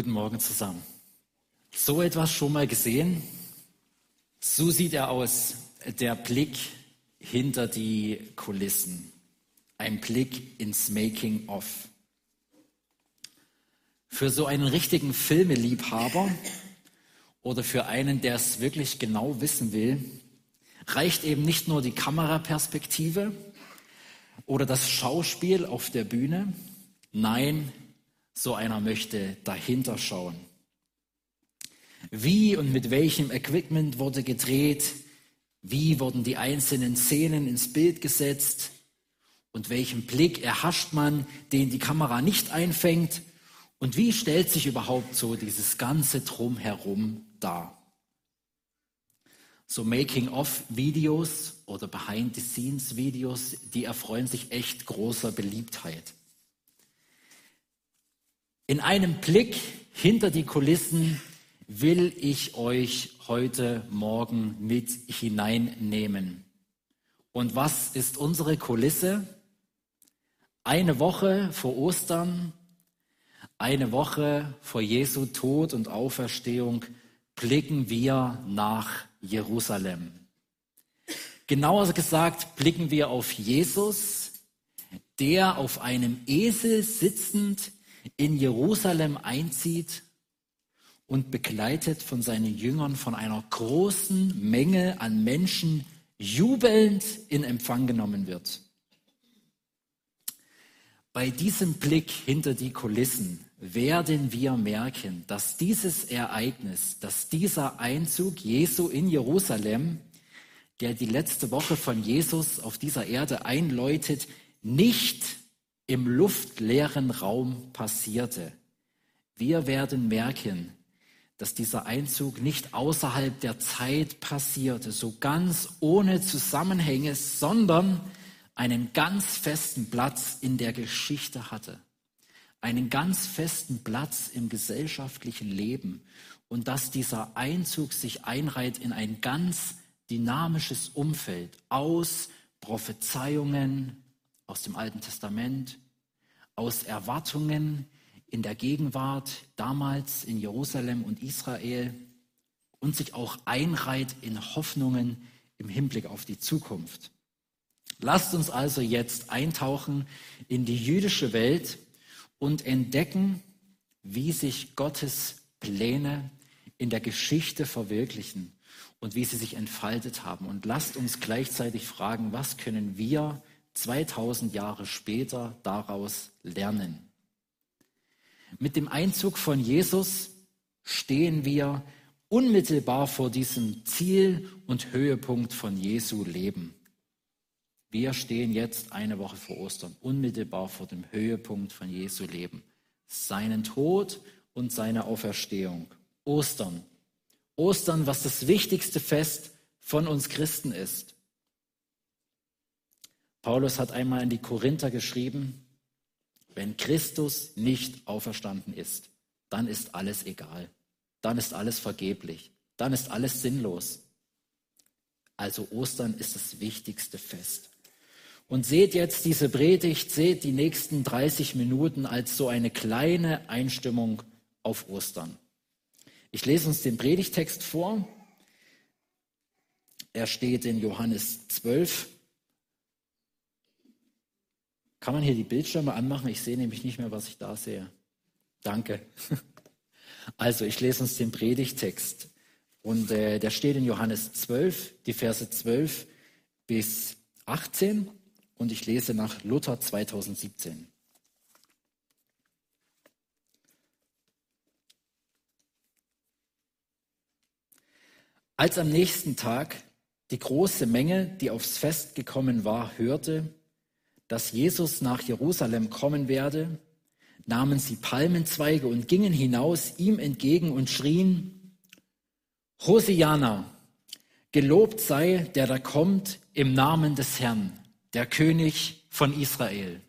Guten Morgen zusammen. So etwas schon mal gesehen? So sieht er aus, der Blick hinter die Kulissen. Ein Blick ins Making of. Für so einen richtigen Filmeliebhaber oder für einen, der es wirklich genau wissen will, reicht eben nicht nur die Kameraperspektive oder das Schauspiel auf der Bühne. Nein, so einer möchte dahinter schauen. Wie und mit welchem Equipment wurde gedreht? Wie wurden die einzelnen Szenen ins Bild gesetzt? Und welchen Blick erhascht man, den die Kamera nicht einfängt? Und wie stellt sich überhaupt so dieses ganze Drumherum dar? So Making-of-Videos oder Behind-the-Scenes-Videos, die erfreuen sich echt großer Beliebtheit. In einem Blick hinter die Kulissen will ich euch heute Morgen mit hineinnehmen. Und was ist unsere Kulisse? Eine Woche vor Ostern, eine Woche vor Jesu Tod und Auferstehung blicken wir nach Jerusalem. Genauer gesagt blicken wir auf Jesus, der auf einem Esel sitzend in Jerusalem einzieht und begleitet von seinen Jüngern von einer großen Menge an Menschen jubelnd in Empfang genommen wird. Bei diesem Blick hinter die Kulissen werden wir merken, dass dieses Ereignis, dass dieser Einzug Jesu in Jerusalem, der die letzte Woche von Jesus auf dieser Erde einläutet, nicht im luftleeren Raum passierte. Wir werden merken, dass dieser Einzug nicht außerhalb der Zeit passierte, so ganz ohne Zusammenhänge, sondern einen ganz festen Platz in der Geschichte hatte, einen ganz festen Platz im gesellschaftlichen Leben und dass dieser Einzug sich einreiht in ein ganz dynamisches Umfeld aus Prophezeiungen, aus dem Alten Testament, aus Erwartungen in der Gegenwart damals in Jerusalem und Israel und sich auch einreiht in Hoffnungen im Hinblick auf die Zukunft. Lasst uns also jetzt eintauchen in die jüdische Welt und entdecken, wie sich Gottes Pläne in der Geschichte verwirklichen und wie sie sich entfaltet haben. Und lasst uns gleichzeitig fragen, was können wir 2000 Jahre später daraus lernen. Mit dem Einzug von Jesus stehen wir unmittelbar vor diesem Ziel und Höhepunkt von Jesu Leben. Wir stehen jetzt eine Woche vor Ostern, unmittelbar vor dem Höhepunkt von Jesu Leben. Seinen Tod und seine Auferstehung. Ostern. Ostern, was das wichtigste Fest von uns Christen ist. Paulus hat einmal in die Korinther geschrieben, wenn Christus nicht auferstanden ist, dann ist alles egal. Dann ist alles vergeblich. Dann ist alles sinnlos. Also Ostern ist das wichtigste Fest. Und seht jetzt diese Predigt, seht die nächsten 30 Minuten als so eine kleine Einstimmung auf Ostern. Ich lese uns den Predigtext vor. Er steht in Johannes 12, kann man hier die Bildschirme anmachen? Ich sehe nämlich nicht mehr, was ich da sehe. Danke. Also, ich lese uns den Predigtext. Und äh, der steht in Johannes 12, die Verse 12 bis 18. Und ich lese nach Luther 2017. Als am nächsten Tag die große Menge, die aufs Fest gekommen war, hörte, dass Jesus nach Jerusalem kommen werde, nahmen sie Palmenzweige und gingen hinaus ihm entgegen und schrien, Hosiana, gelobt sei, der da kommt im Namen des Herrn, der König von Israel.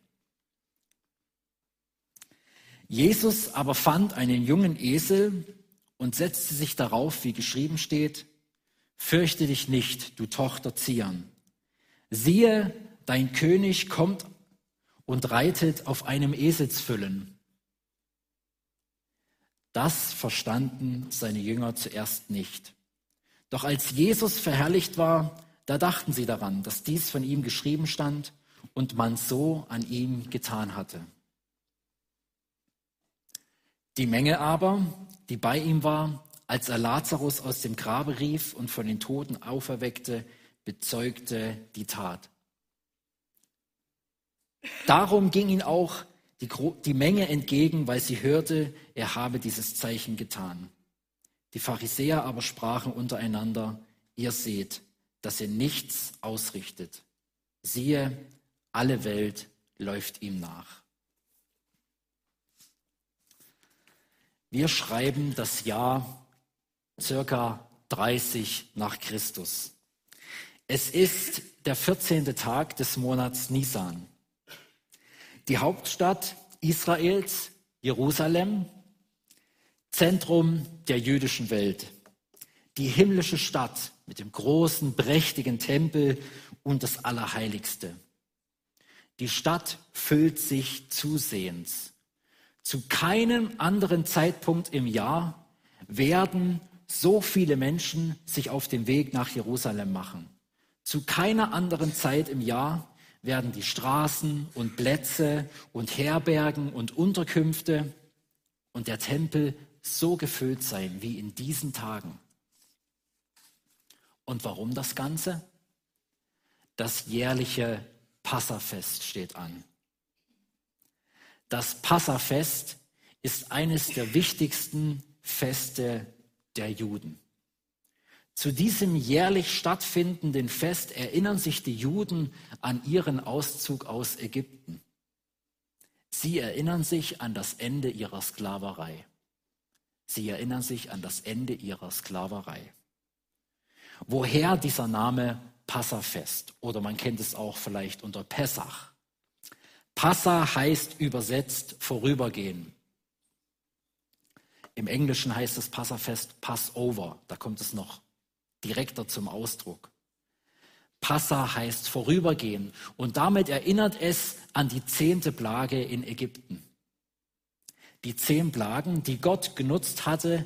Jesus aber fand einen jungen Esel und setzte sich darauf, wie geschrieben steht, Fürchte dich nicht, du Tochter Zion. Siehe, dein König kommt und reitet auf einem Eselsfüllen. Das verstanden seine Jünger zuerst nicht. Doch als Jesus verherrlicht war, da dachten sie daran, dass dies von ihm geschrieben stand und man so an ihm getan hatte. Die Menge aber, die bei ihm war, als er Lazarus aus dem Grabe rief und von den Toten auferweckte, bezeugte die Tat. Darum ging ihn auch die, die Menge entgegen, weil sie hörte, er habe dieses Zeichen getan. Die Pharisäer aber sprachen untereinander, ihr seht, dass er nichts ausrichtet. Siehe, alle Welt läuft ihm nach. Wir schreiben das Jahr circa 30 nach Christus. Es ist der 14. Tag des Monats Nisan. Die Hauptstadt Israels, Jerusalem, Zentrum der jüdischen Welt. Die himmlische Stadt mit dem großen, prächtigen Tempel und das Allerheiligste. Die Stadt füllt sich zusehends. Zu keinem anderen Zeitpunkt im Jahr werden so viele Menschen sich auf den Weg nach Jerusalem machen. Zu keiner anderen Zeit im Jahr werden die Straßen und Plätze und Herbergen und Unterkünfte und der Tempel so gefüllt sein wie in diesen Tagen. Und warum das Ganze? Das jährliche Passafest steht an. Das Passafest ist eines der wichtigsten Feste der Juden. Zu diesem jährlich stattfindenden Fest erinnern sich die Juden an ihren Auszug aus Ägypten. Sie erinnern sich an das Ende ihrer Sklaverei. Sie erinnern sich an das Ende ihrer Sklaverei. Woher dieser Name Passafest oder man kennt es auch vielleicht unter Pessach. Passa heißt übersetzt vorübergehen. Im Englischen heißt das Passafest Passover, da kommt es noch direkter zum Ausdruck. Passa heißt vorübergehen und damit erinnert es an die zehnte Plage in Ägypten. Die zehn Plagen, die Gott genutzt hatte,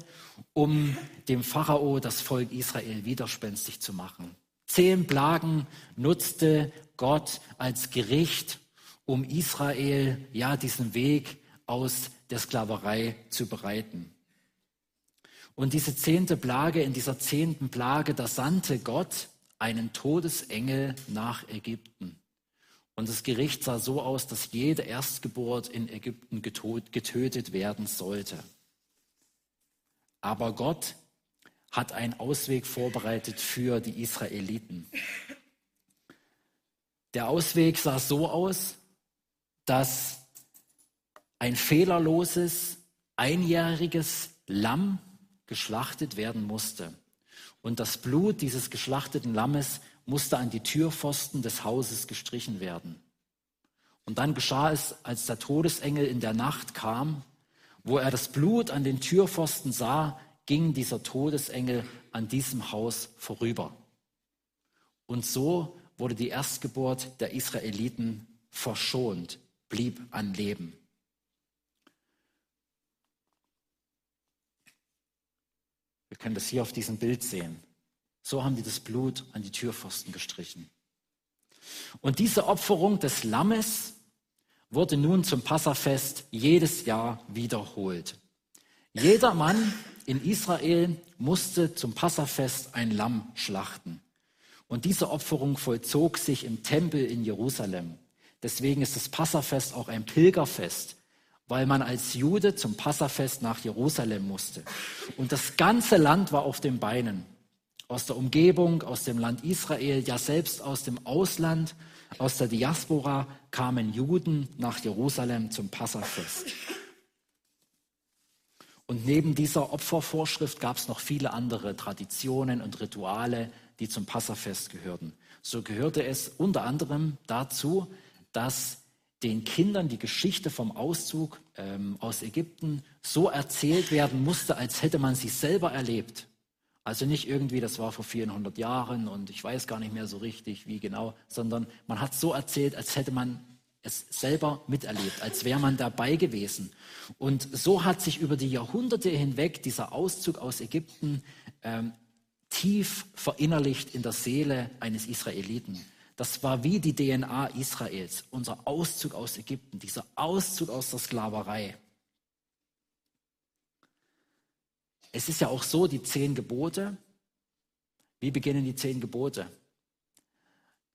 um dem Pharao das Volk Israel widerspenstig zu machen. Zehn Plagen nutzte Gott als Gericht, um Israel ja diesen Weg aus der Sklaverei zu bereiten. Und diese zehnte Plage, in dieser zehnten Plage, da sandte Gott einen Todesengel nach Ägypten. Und das Gericht sah so aus, dass jede Erstgeburt in Ägypten getötet werden sollte. Aber Gott hat einen Ausweg vorbereitet für die Israeliten. Der Ausweg sah so aus, dass ein fehlerloses, einjähriges Lamm geschlachtet werden musste. Und das Blut dieses geschlachteten Lammes musste an die Türpfosten des Hauses gestrichen werden. Und dann geschah es, als der Todesengel in der Nacht kam, wo er das Blut an den Türpfosten sah, ging dieser Todesengel an diesem Haus vorüber. Und so wurde die Erstgeburt der Israeliten verschont, blieb an Leben. Wir können das hier auf diesem Bild sehen. So haben die das Blut an die Türpfosten gestrichen. Und diese Opferung des Lammes wurde nun zum Passafest jedes Jahr wiederholt. Jeder Mann in Israel musste zum Passafest ein Lamm schlachten. Und diese Opferung vollzog sich im Tempel in Jerusalem. Deswegen ist das Passafest auch ein Pilgerfest, weil man als Jude zum Passafest nach Jerusalem musste. Und das ganze Land war auf den Beinen. Aus der Umgebung, aus dem Land Israel, ja selbst aus dem Ausland, aus der Diaspora kamen Juden nach Jerusalem zum Passafest. Und neben dieser Opfervorschrift gab es noch viele andere Traditionen und Rituale, die zum Passafest gehörten. So gehörte es unter anderem dazu, dass den Kindern die Geschichte vom Auszug ähm, aus Ägypten so erzählt werden musste, als hätte man sie selber erlebt. Also nicht irgendwie, das war vor 400 Jahren und ich weiß gar nicht mehr so richtig, wie genau, sondern man hat so erzählt, als hätte man es selber miterlebt, als wäre man dabei gewesen. Und so hat sich über die Jahrhunderte hinweg dieser Auszug aus Ägypten ähm, tief verinnerlicht in der Seele eines Israeliten. Das war wie die DNA Israels, unser Auszug aus Ägypten, dieser Auszug aus der Sklaverei. Es ist ja auch so, die zehn Gebote, wie beginnen die zehn Gebote?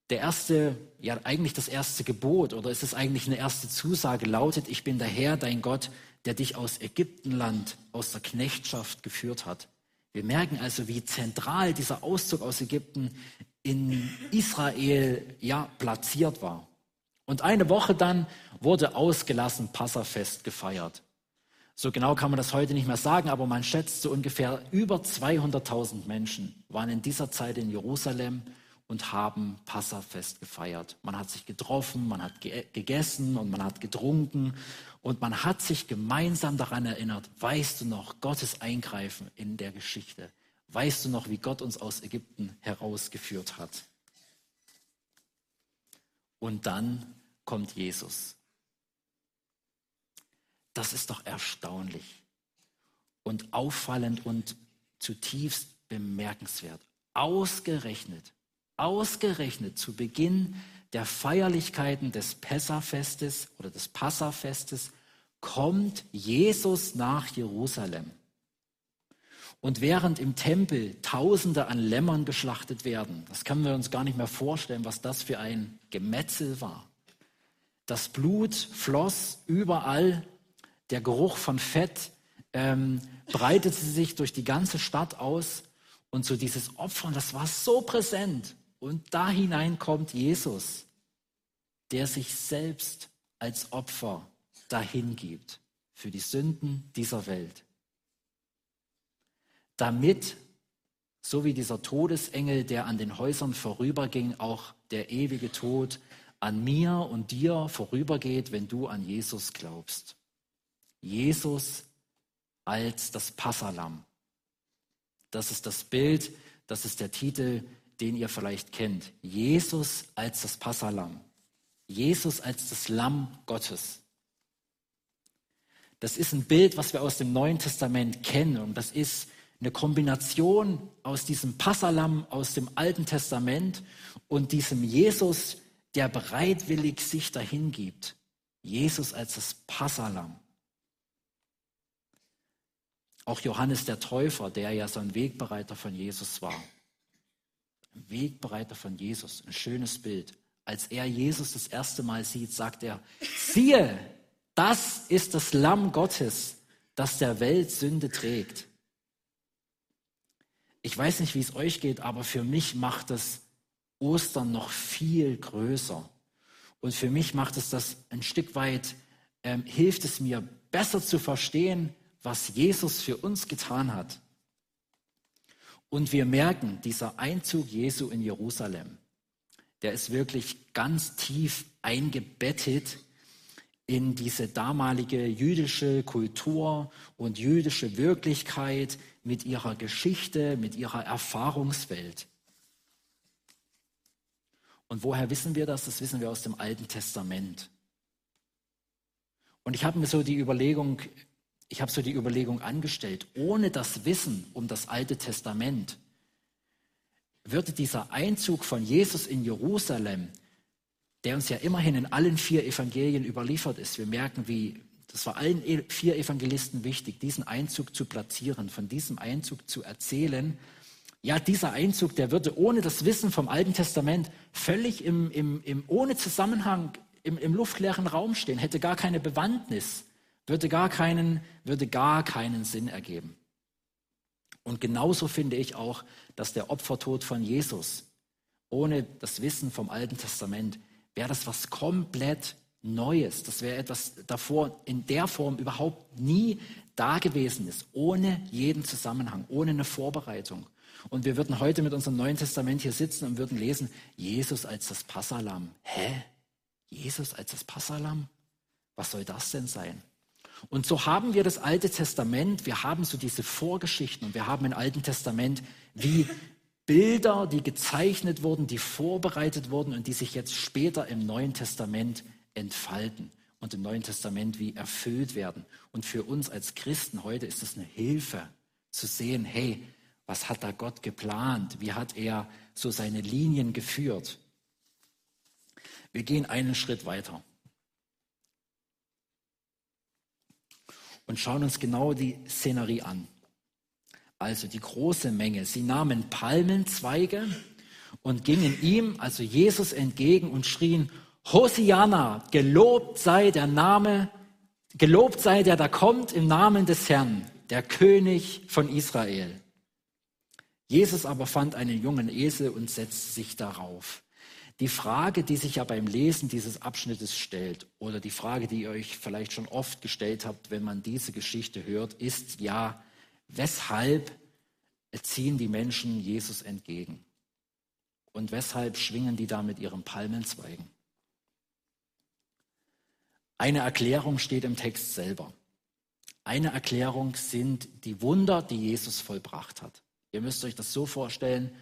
Der erste, ja eigentlich das erste Gebot oder ist es eigentlich eine erste Zusage lautet, ich bin der Herr, dein Gott, der dich aus Ägyptenland, aus der Knechtschaft geführt hat. Wir merken also, wie zentral dieser Auszug aus Ägypten in Israel ja platziert war. Und eine Woche dann wurde ausgelassen Passafest gefeiert. So genau kann man das heute nicht mehr sagen, aber man schätzt so ungefähr über 200.000 Menschen waren in dieser Zeit in Jerusalem und haben Passafest gefeiert. Man hat sich getroffen, man hat ge gegessen und man hat getrunken und man hat sich gemeinsam daran erinnert, weißt du noch, Gottes Eingreifen in der Geschichte. Weißt du noch, wie Gott uns aus Ägypten herausgeführt hat? Und dann kommt Jesus. Das ist doch erstaunlich und auffallend und zutiefst bemerkenswert. Ausgerechnet, ausgerechnet zu Beginn der Feierlichkeiten des Pessafestes oder des Passafestes kommt Jesus nach Jerusalem. Und während im Tempel Tausende an Lämmern geschlachtet werden, das können wir uns gar nicht mehr vorstellen, was das für ein Gemetzel war. Das Blut floss überall der Geruch von Fett ähm, breitete sich durch die ganze Stadt aus. Und so dieses Opfern, das war so präsent. Und da hinein kommt Jesus, der sich selbst als Opfer dahin gibt für die Sünden dieser Welt. Damit, so wie dieser Todesengel, der an den Häusern vorüberging, auch der ewige Tod an mir und dir vorübergeht, wenn du an Jesus glaubst. Jesus als das Passalam. Das ist das Bild, das ist der Titel, den ihr vielleicht kennt. Jesus als das Passalam. Jesus als das Lamm Gottes. Das ist ein Bild, was wir aus dem Neuen Testament kennen. Und das ist eine Kombination aus diesem Passalam aus dem Alten Testament und diesem Jesus, der bereitwillig sich dahin gibt. Jesus als das Passalam. Auch Johannes der Täufer, der ja so ein Wegbereiter von Jesus war. Ein Wegbereiter von Jesus, ein schönes Bild. Als er Jesus das erste Mal sieht, sagt er, siehe, das ist das Lamm Gottes, das der Welt Sünde trägt. Ich weiß nicht, wie es euch geht, aber für mich macht es Ostern noch viel größer. Und für mich macht es das ein Stück weit, ähm, hilft es mir besser zu verstehen, was Jesus für uns getan hat. Und wir merken, dieser Einzug Jesu in Jerusalem, der ist wirklich ganz tief eingebettet in diese damalige jüdische Kultur und jüdische Wirklichkeit mit ihrer Geschichte, mit ihrer Erfahrungswelt. Und woher wissen wir das? Das wissen wir aus dem Alten Testament. Und ich habe mir so die Überlegung ich habe so die Überlegung angestellt, ohne das Wissen um das Alte Testament würde dieser Einzug von Jesus in Jerusalem, der uns ja immerhin in allen vier Evangelien überliefert ist, wir merken, wie das war allen e-, vier Evangelisten wichtig, diesen Einzug zu platzieren, von diesem Einzug zu erzählen. Ja, dieser Einzug, der würde ohne das Wissen vom Alten Testament völlig im, im, im ohne Zusammenhang im, im luftleeren Raum stehen, hätte gar keine Bewandtnis würde gar keinen, würde gar keinen Sinn ergeben. Und genauso finde ich auch, dass der Opfertod von Jesus ohne das Wissen vom Alten Testament wäre das was komplett Neues. Das wäre etwas davor in der Form überhaupt nie da gewesen ist, ohne jeden Zusammenhang, ohne eine Vorbereitung. Und wir würden heute mit unserem Neuen Testament hier sitzen und würden lesen, Jesus als das Passalam. Hä? Jesus als das Passalam? Was soll das denn sein? Und so haben wir das Alte Testament, wir haben so diese Vorgeschichten und wir haben im Alten Testament wie Bilder, die gezeichnet wurden, die vorbereitet wurden und die sich jetzt später im Neuen Testament entfalten und im Neuen Testament wie erfüllt werden. Und für uns als Christen heute ist es eine Hilfe zu sehen, hey, was hat da Gott geplant? Wie hat er so seine Linien geführt? Wir gehen einen Schritt weiter und schauen uns genau die Szenerie an. Also die große Menge. Sie nahmen Palmenzweige und gingen ihm, also Jesus, entgegen und schrien, Hosianna, gelobt sei der Name, gelobt sei der da kommt im Namen des Herrn, der König von Israel. Jesus aber fand einen jungen Esel und setzte sich darauf. Die Frage, die sich ja beim Lesen dieses Abschnittes stellt, oder die Frage, die ihr euch vielleicht schon oft gestellt habt, wenn man diese Geschichte hört, ist ja, weshalb ziehen die Menschen Jesus entgegen? Und weshalb schwingen die da mit ihren Palmenzweigen? Eine Erklärung steht im Text selber. Eine Erklärung sind die Wunder, die Jesus vollbracht hat. Ihr müsst euch das so vorstellen,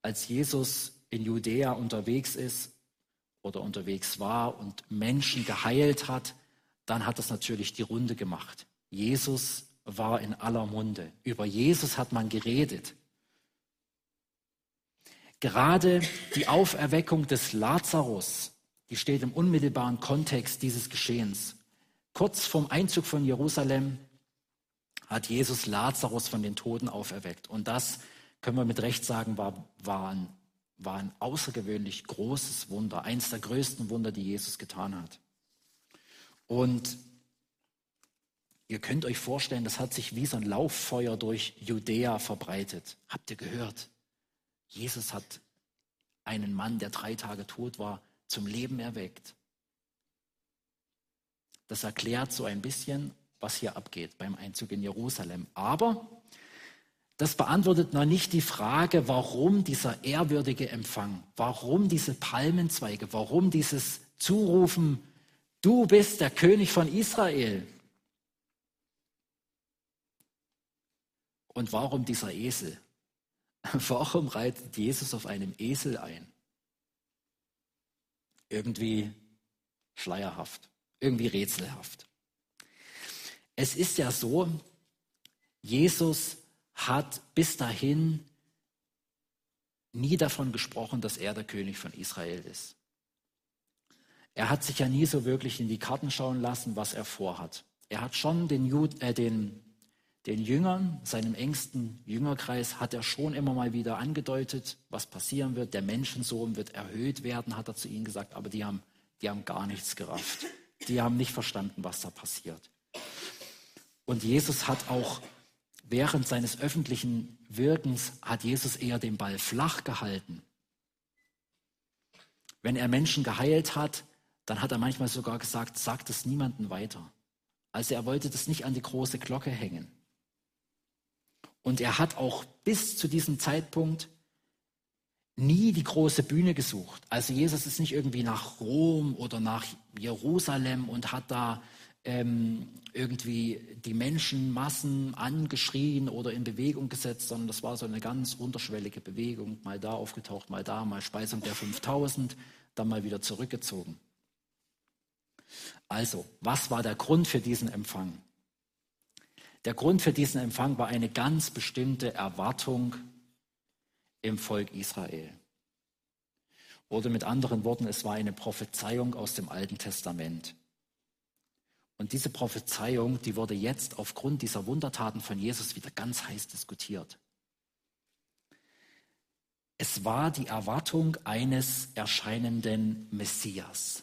als Jesus in Judäa unterwegs ist oder unterwegs war und Menschen geheilt hat, dann hat das natürlich die Runde gemacht. Jesus war in aller Munde. Über Jesus hat man geredet. Gerade die Auferweckung des Lazarus, die steht im unmittelbaren Kontext dieses Geschehens. Kurz vorm Einzug von Jerusalem hat Jesus Lazarus von den Toten auferweckt. Und das, können wir mit Recht sagen, war, war ein war ein außergewöhnlich großes Wunder, eines der größten Wunder, die Jesus getan hat. Und ihr könnt euch vorstellen, das hat sich wie so ein Lauffeuer durch Judäa verbreitet. Habt ihr gehört? Jesus hat einen Mann, der drei Tage tot war, zum Leben erweckt. Das erklärt so ein bisschen, was hier abgeht beim Einzug in Jerusalem. Aber das beantwortet noch nicht die Frage, warum dieser ehrwürdige Empfang, warum diese Palmenzweige, warum dieses Zurufen, du bist der König von Israel. Und warum dieser Esel? Warum reitet Jesus auf einem Esel ein? Irgendwie schleierhaft, irgendwie rätselhaft. Es ist ja so, Jesus hat bis dahin nie davon gesprochen, dass er der König von Israel ist. Er hat sich ja nie so wirklich in die Karten schauen lassen, was er vorhat. Er hat schon den, Jud, äh, den, den Jüngern, seinem engsten Jüngerkreis, hat er schon immer mal wieder angedeutet, was passieren wird. Der Menschensohn wird erhöht werden, hat er zu ihnen gesagt, aber die haben, die haben gar nichts gerafft. Die haben nicht verstanden, was da passiert. Und Jesus hat auch während seines öffentlichen Wirkens hat Jesus eher den Ball flach gehalten. Wenn er Menschen geheilt hat, dann hat er manchmal sogar gesagt, sagt es niemandem weiter. Also er wollte das nicht an die große Glocke hängen. Und er hat auch bis zu diesem Zeitpunkt nie die große Bühne gesucht. Also Jesus ist nicht irgendwie nach Rom oder nach Jerusalem und hat da ähm, irgendwie die Menschenmassen angeschrien oder in Bewegung gesetzt, sondern das war so eine ganz unterschwellige Bewegung, mal da aufgetaucht, mal da, mal Speisung der 5000, dann mal wieder zurückgezogen. Also, was war der Grund für diesen Empfang? Der Grund für diesen Empfang war eine ganz bestimmte Erwartung im Volk Israel. Oder mit anderen Worten, es war eine Prophezeiung aus dem Alten Testament. Und diese Prophezeiung, die wurde jetzt aufgrund dieser Wundertaten von Jesus wieder ganz heiß diskutiert. Es war die Erwartung eines erscheinenden Messias.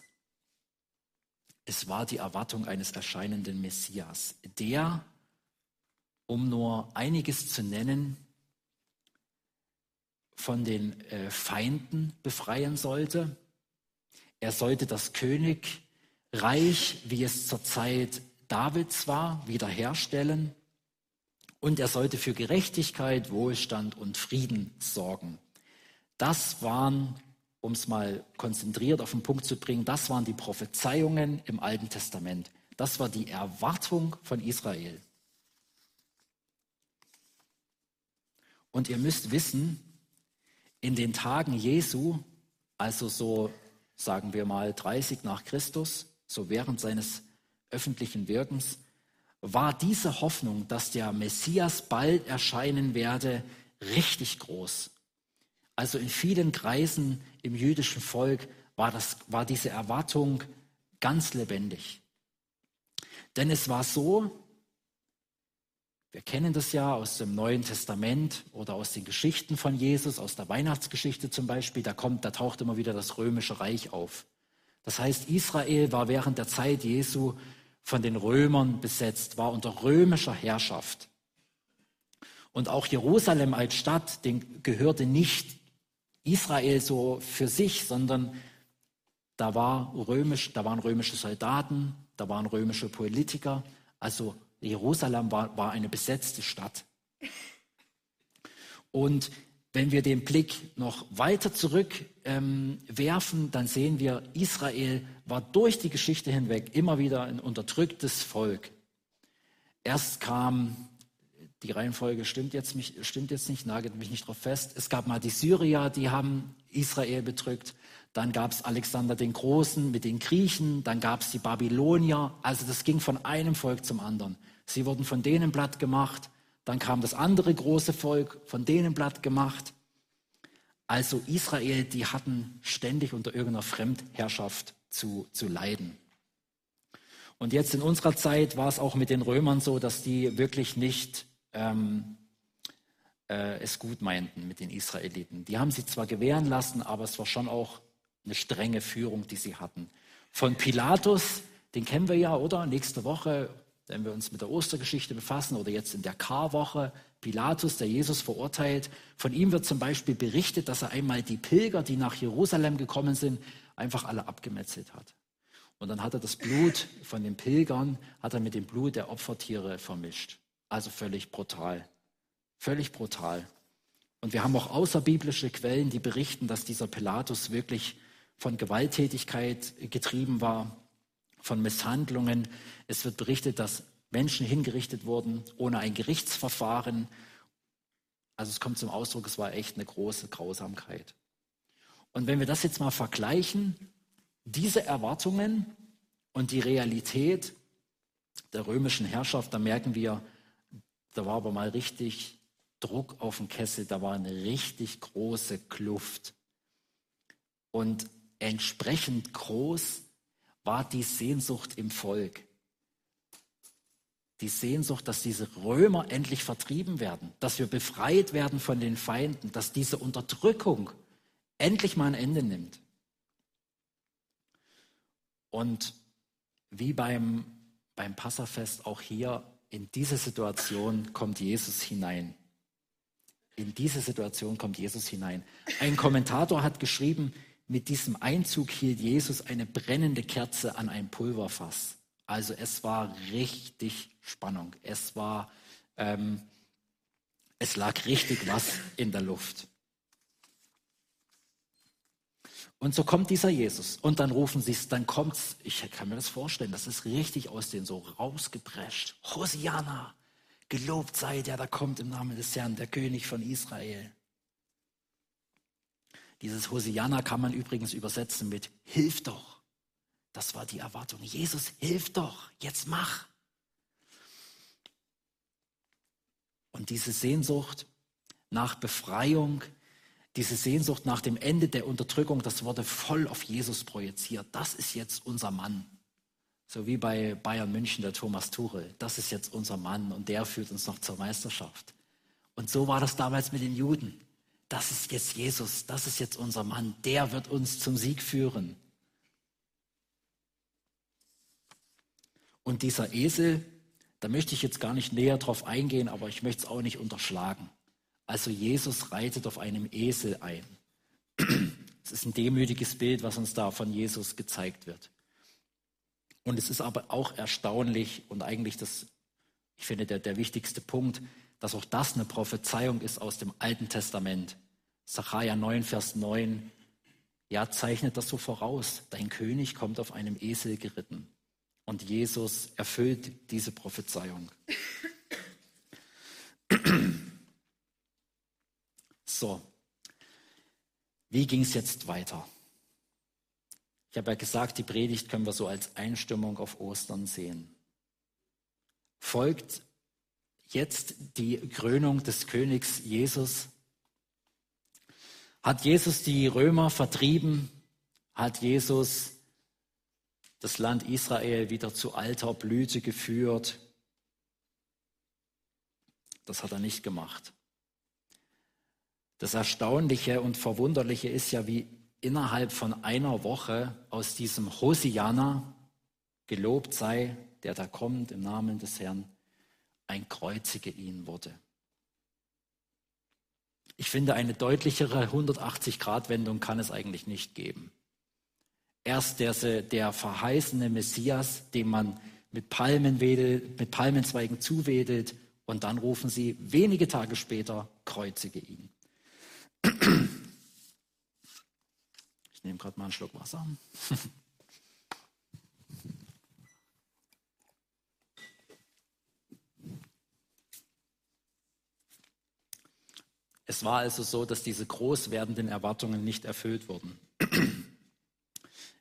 Es war die Erwartung eines erscheinenden Messias, der, um nur einiges zu nennen, von den äh, Feinden befreien sollte. Er sollte das König Reich, wie es zur Zeit Davids war, wiederherstellen. Und er sollte für Gerechtigkeit, Wohlstand und Frieden sorgen. Das waren, um es mal konzentriert auf den Punkt zu bringen, das waren die Prophezeiungen im Alten Testament. Das war die Erwartung von Israel. Und ihr müsst wissen, in den Tagen Jesu, also so sagen wir mal 30 nach Christus, so während seines öffentlichen Wirkens, war diese Hoffnung, dass der Messias bald erscheinen werde, richtig groß. Also in vielen Kreisen im jüdischen Volk war, das, war diese Erwartung ganz lebendig. Denn es war so, wir kennen das ja aus dem Neuen Testament oder aus den Geschichten von Jesus, aus der Weihnachtsgeschichte zum Beispiel, da kommt, da taucht immer wieder das römische Reich auf. Das heißt, Israel war während der Zeit Jesu von den Römern besetzt, war unter römischer Herrschaft. Und auch Jerusalem als Stadt den gehörte nicht Israel so für sich, sondern da, war römisch, da waren römische Soldaten, da waren römische Politiker. Also Jerusalem war, war eine besetzte Stadt. Und wenn wir den Blick noch weiter zurückwerfen, ähm, dann sehen wir, Israel war durch die Geschichte hinweg immer wieder ein unterdrücktes Volk. Erst kam, die Reihenfolge stimmt jetzt, mich, stimmt jetzt nicht, nagelt mich nicht drauf fest. Es gab mal die Syrier, die haben Israel bedrückt. Dann gab es Alexander den Großen mit den Griechen. Dann gab es die Babylonier. Also das ging von einem Volk zum anderen. Sie wurden von denen platt gemacht. Dann kam das andere große Volk, von denen Blatt gemacht. Also Israel, die hatten ständig unter irgendeiner Fremdherrschaft zu, zu leiden. Und jetzt in unserer Zeit war es auch mit den Römern so, dass die wirklich nicht ähm, äh, es gut meinten mit den Israeliten. Die haben sie zwar gewähren lassen, aber es war schon auch eine strenge Führung, die sie hatten. Von Pilatus, den kennen wir ja, oder? Nächste Woche wenn wir uns mit der Ostergeschichte befassen oder jetzt in der Karwoche, Pilatus, der Jesus verurteilt, von ihm wird zum Beispiel berichtet, dass er einmal die Pilger, die nach Jerusalem gekommen sind, einfach alle abgemetzelt hat. Und dann hat er das Blut von den Pilgern, hat er mit dem Blut der Opfertiere vermischt. Also völlig brutal. Völlig brutal. Und wir haben auch außerbiblische Quellen, die berichten, dass dieser Pilatus wirklich von Gewalttätigkeit getrieben war von Misshandlungen. Es wird berichtet, dass Menschen hingerichtet wurden ohne ein Gerichtsverfahren. Also es kommt zum Ausdruck, es war echt eine große Grausamkeit. Und wenn wir das jetzt mal vergleichen, diese Erwartungen und die Realität der römischen Herrschaft, da merken wir, da war aber mal richtig Druck auf dem Kessel, da war eine richtig große Kluft. Und entsprechend groß war die Sehnsucht im Volk. Die Sehnsucht, dass diese Römer endlich vertrieben werden, dass wir befreit werden von den Feinden, dass diese Unterdrückung endlich mal ein Ende nimmt. Und wie beim, beim Passafest auch hier, in diese Situation kommt Jesus hinein. In diese Situation kommt Jesus hinein. Ein Kommentator hat geschrieben, mit diesem Einzug hielt Jesus eine brennende Kerze an ein Pulverfass. Also es war richtig Spannung. Es war, ähm, es lag richtig was in der Luft. Und so kommt dieser Jesus. Und dann rufen sie es, dann kommt's, ich kann mir das vorstellen, das ist richtig aus denen so rausgeprescht. Hosiana, gelobt sei der, da kommt im Namen des Herrn, der König von Israel. Dieses Hosianna kann man übrigens übersetzen mit Hilf doch. Das war die Erwartung. Jesus, hilf doch, jetzt mach. Und diese Sehnsucht nach Befreiung, diese Sehnsucht nach dem Ende der Unterdrückung, das wurde voll auf Jesus projiziert. Das ist jetzt unser Mann. So wie bei Bayern München der Thomas Tuchel. Das ist jetzt unser Mann und der führt uns noch zur Meisterschaft. Und so war das damals mit den Juden das ist jetzt Jesus, das ist jetzt unser Mann, der wird uns zum Sieg führen. Und dieser Esel, da möchte ich jetzt gar nicht näher drauf eingehen, aber ich möchte es auch nicht unterschlagen. Also Jesus reitet auf einem Esel ein. Es ist ein demütiges Bild, was uns da von Jesus gezeigt wird. Und es ist aber auch erstaunlich und eigentlich das, ich finde, der, der wichtigste Punkt, dass auch das eine Prophezeiung ist aus dem Alten Testament. Sacharja 9, Vers 9, ja, zeichnet das so voraus. Dein König kommt auf einem Esel geritten. Und Jesus erfüllt diese Prophezeiung. So, wie ging es jetzt weiter? Ich habe ja gesagt, die Predigt können wir so als Einstimmung auf Ostern sehen. Folgt jetzt die Krönung des Königs Jesus? Hat Jesus die Römer vertrieben? Hat Jesus das Land Israel wieder zu alter Blüte geführt? Das hat er nicht gemacht. Das Erstaunliche und Verwunderliche ist ja, wie innerhalb von einer Woche aus diesem Hosianna, gelobt sei, der da kommt im Namen des Herrn, ein Kreuzige ihn wurde. Ich finde, eine deutlichere 180-Grad-Wendung kann es eigentlich nicht geben. Erst der, der verheißene Messias, dem man mit, Palmenwedel, mit Palmenzweigen zuwedelt, und dann rufen sie wenige Tage später, kreuzige ihn. Ich nehme gerade mal einen Schluck Wasser. Es war also so, dass diese groß werdenden Erwartungen nicht erfüllt wurden.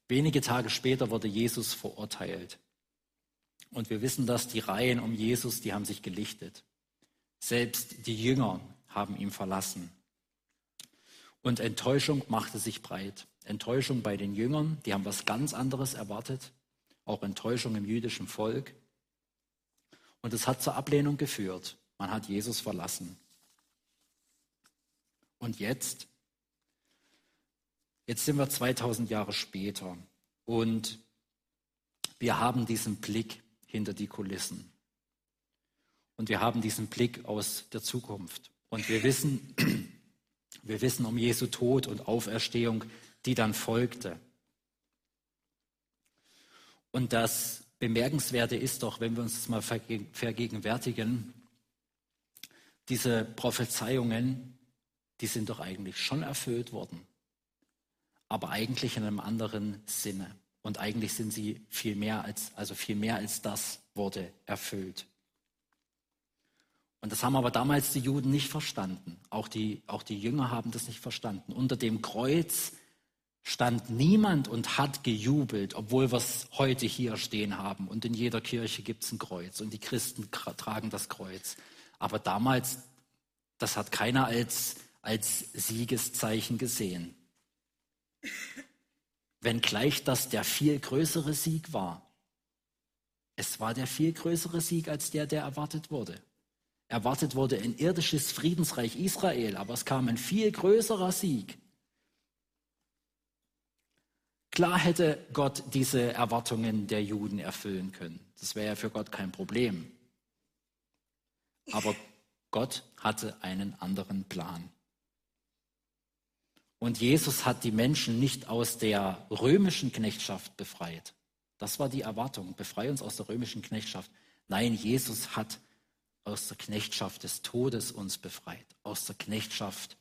Wenige Tage später wurde Jesus verurteilt. Und wir wissen, dass die Reihen um Jesus, die haben sich gelichtet. Selbst die Jünger haben ihn verlassen. Und Enttäuschung machte sich breit. Enttäuschung bei den Jüngern, die haben was ganz anderes erwartet. Auch Enttäuschung im jüdischen Volk. Und es hat zur Ablehnung geführt. Man hat Jesus verlassen. Und jetzt? Jetzt sind wir 2000 Jahre später und wir haben diesen Blick hinter die Kulissen. Und wir haben diesen Blick aus der Zukunft. Und wir wissen, wir wissen um Jesu Tod und Auferstehung, die dann folgte. Und das Bemerkenswerte ist doch, wenn wir uns das mal vergegenwärtigen, diese Prophezeiungen, die sind doch eigentlich schon erfüllt worden, aber eigentlich in einem anderen Sinne. Und eigentlich sind sie viel mehr als, also viel mehr als das wurde erfüllt. Und das haben aber damals die Juden nicht verstanden. Auch die, auch die Jünger haben das nicht verstanden. Unter dem Kreuz stand niemand und hat gejubelt, obwohl wir es heute hier stehen haben. Und in jeder Kirche gibt es ein Kreuz und die Christen tragen das Kreuz. Aber damals, das hat keiner als als Siegeszeichen gesehen. Wenngleich das der viel größere Sieg war. Es war der viel größere Sieg als der, der erwartet wurde. Erwartet wurde ein irdisches Friedensreich Israel, aber es kam ein viel größerer Sieg. Klar hätte Gott diese Erwartungen der Juden erfüllen können. Das wäre ja für Gott kein Problem. Aber Gott hatte einen anderen Plan. Und Jesus hat die Menschen nicht aus der römischen Knechtschaft befreit. Das war die Erwartung. Befreie uns aus der römischen Knechtschaft. Nein, Jesus hat aus der Knechtschaft des Todes uns befreit. Aus der Knechtschaft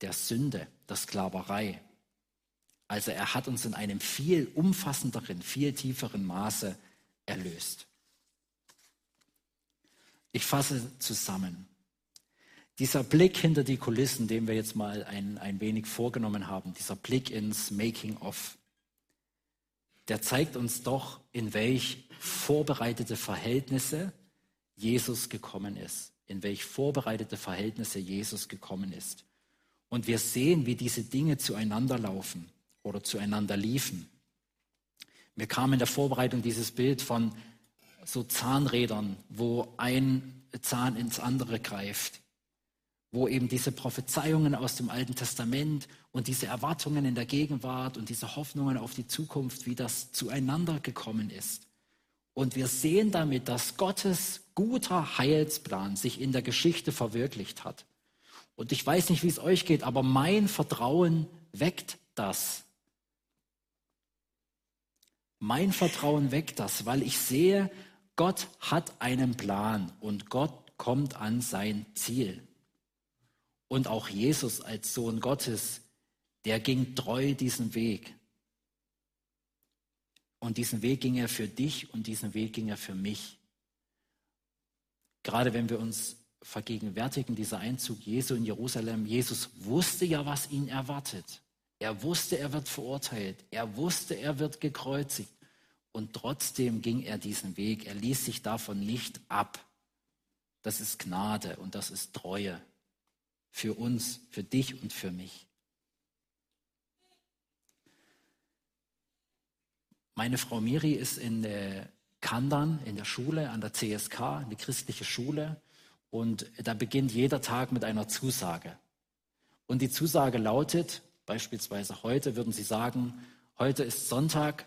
der Sünde, der Sklaverei. Also er hat uns in einem viel umfassenderen, viel tieferen Maße erlöst. Ich fasse zusammen. Dieser Blick hinter die Kulissen, den wir jetzt mal ein, ein wenig vorgenommen haben, dieser Blick ins Making of, der zeigt uns doch, in welch vorbereitete Verhältnisse Jesus gekommen ist, in welch vorbereitete Verhältnisse Jesus gekommen ist. Und wir sehen, wie diese Dinge zueinander laufen oder zueinander liefen. Mir kam in der Vorbereitung dieses Bild von so Zahnrädern, wo ein Zahn ins andere greift wo eben diese Prophezeiungen aus dem Alten Testament und diese Erwartungen in der Gegenwart und diese Hoffnungen auf die Zukunft, wie das zueinander gekommen ist. Und wir sehen damit, dass Gottes guter Heilsplan sich in der Geschichte verwirklicht hat. Und ich weiß nicht, wie es euch geht, aber mein Vertrauen weckt das. Mein Vertrauen weckt das, weil ich sehe, Gott hat einen Plan und Gott kommt an sein Ziel. Und auch Jesus als Sohn Gottes, der ging treu diesen Weg. Und diesen Weg ging er für dich und diesen Weg ging er für mich. Gerade wenn wir uns vergegenwärtigen, dieser Einzug Jesu in Jerusalem, Jesus wusste ja, was ihn erwartet. Er wusste, er wird verurteilt. Er wusste, er wird gekreuzigt. Und trotzdem ging er diesen Weg. Er ließ sich davon nicht ab. Das ist Gnade und das ist Treue für uns, für dich und für mich. Meine Frau Miri ist in Kandan, in der Schule, an der CSK, eine christliche Schule. Und da beginnt jeder Tag mit einer Zusage. Und die Zusage lautet, beispielsweise heute würden sie sagen, heute ist Sonntag,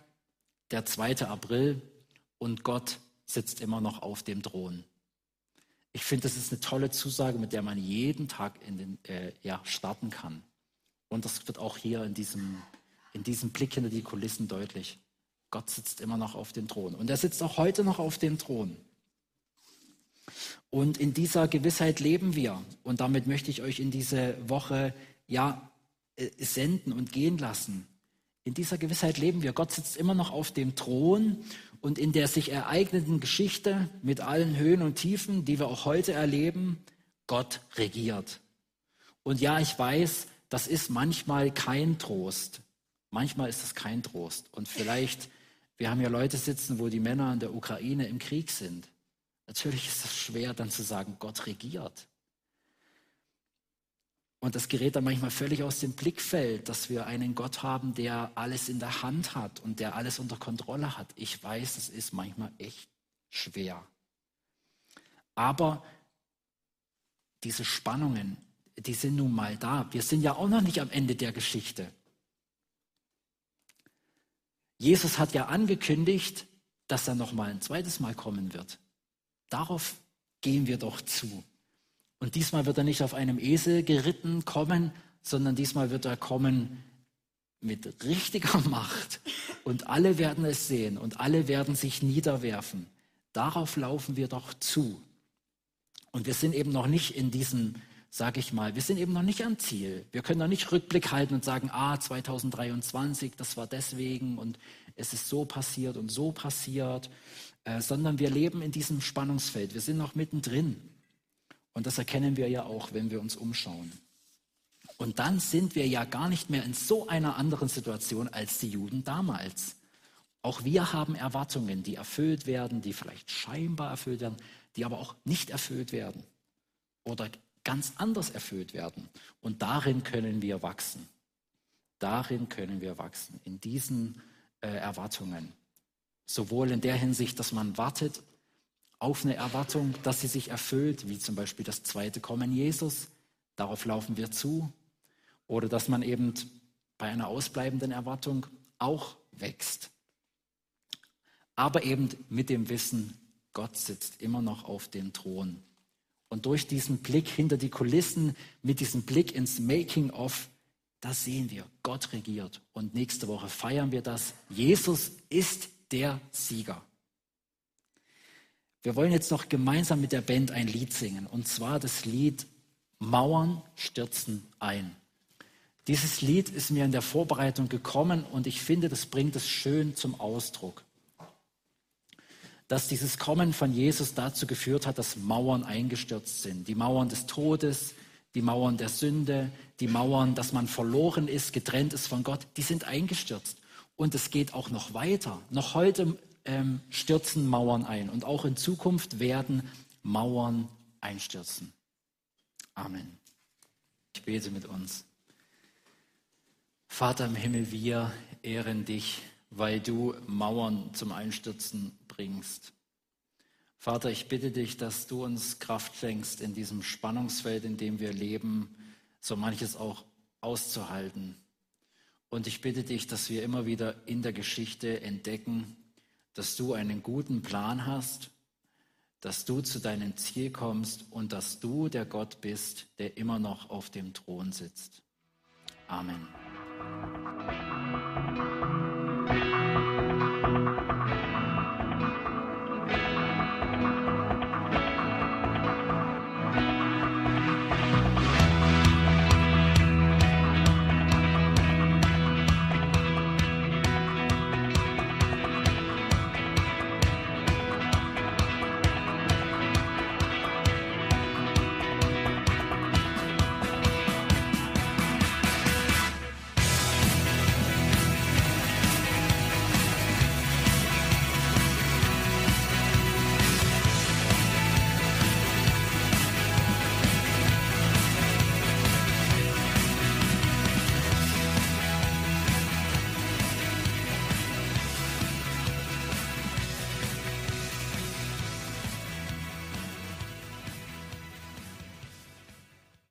der 2. April und Gott sitzt immer noch auf dem Thron. Ich finde, das ist eine tolle Zusage, mit der man jeden Tag in den, äh, ja, starten kann. Und das wird auch hier in diesem, in diesem Blick hinter die Kulissen deutlich. Gott sitzt immer noch auf dem Thron. Und er sitzt auch heute noch auf dem Thron. Und in dieser Gewissheit leben wir. Und damit möchte ich euch in diese Woche ja äh, senden und gehen lassen. In dieser Gewissheit leben wir. Gott sitzt immer noch auf dem Thron und in der sich ereignenden Geschichte mit allen Höhen und Tiefen, die wir auch heute erleben, Gott regiert. Und ja, ich weiß, das ist manchmal kein Trost. Manchmal ist es kein Trost. Und vielleicht, wir haben ja Leute sitzen, wo die Männer in der Ukraine im Krieg sind. Natürlich ist es schwer dann zu sagen, Gott regiert. Und das gerät dann manchmal völlig aus dem Blickfeld, dass wir einen Gott haben, der alles in der Hand hat und der alles unter Kontrolle hat. Ich weiß, es ist manchmal echt schwer. Aber diese Spannungen, die sind nun mal da. Wir sind ja auch noch nicht am Ende der Geschichte. Jesus hat ja angekündigt, dass er noch mal ein zweites Mal kommen wird. Darauf gehen wir doch zu. Und diesmal wird er nicht auf einem Esel geritten kommen, sondern diesmal wird er kommen mit richtiger Macht. Und alle werden es sehen und alle werden sich niederwerfen. Darauf laufen wir doch zu. Und wir sind eben noch nicht in diesem, sage ich mal, wir sind eben noch nicht am Ziel. Wir können noch nicht Rückblick halten und sagen, ah, 2023, das war deswegen und es ist so passiert und so passiert. Äh, sondern wir leben in diesem Spannungsfeld. Wir sind noch mittendrin. Und das erkennen wir ja auch, wenn wir uns umschauen. Und dann sind wir ja gar nicht mehr in so einer anderen Situation als die Juden damals. Auch wir haben Erwartungen, die erfüllt werden, die vielleicht scheinbar erfüllt werden, die aber auch nicht erfüllt werden oder ganz anders erfüllt werden. Und darin können wir wachsen. Darin können wir wachsen, in diesen äh, Erwartungen. Sowohl in der Hinsicht, dass man wartet auf eine Erwartung, dass sie sich erfüllt, wie zum Beispiel das zweite Kommen Jesus. Darauf laufen wir zu. Oder dass man eben bei einer ausbleibenden Erwartung auch wächst. Aber eben mit dem Wissen, Gott sitzt immer noch auf dem Thron. Und durch diesen Blick hinter die Kulissen, mit diesem Blick ins Making-of, da sehen wir, Gott regiert. Und nächste Woche feiern wir das. Jesus ist der Sieger. Wir wollen jetzt noch gemeinsam mit der Band ein Lied singen, und zwar das Lied Mauern stürzen ein. Dieses Lied ist mir in der Vorbereitung gekommen und ich finde, das bringt es schön zum Ausdruck. Dass dieses Kommen von Jesus dazu geführt hat, dass Mauern eingestürzt sind. Die Mauern des Todes, die Mauern der Sünde, die Mauern, dass man verloren ist, getrennt ist von Gott, die sind eingestürzt. Und es geht auch noch weiter. Noch heute ähm, stürzen Mauern ein und auch in Zukunft werden Mauern einstürzen. Amen. Ich bete mit uns. Vater im Himmel, wir ehren dich, weil du Mauern zum Einstürzen bringst. Vater, ich bitte dich, dass du uns Kraft schenkst, in diesem Spannungsfeld, in dem wir leben, so manches auch auszuhalten und ich bitte dich, dass wir immer wieder in der Geschichte entdecken, dass du einen guten Plan hast, dass du zu deinem Ziel kommst und dass du der Gott bist, der immer noch auf dem Thron sitzt. Amen.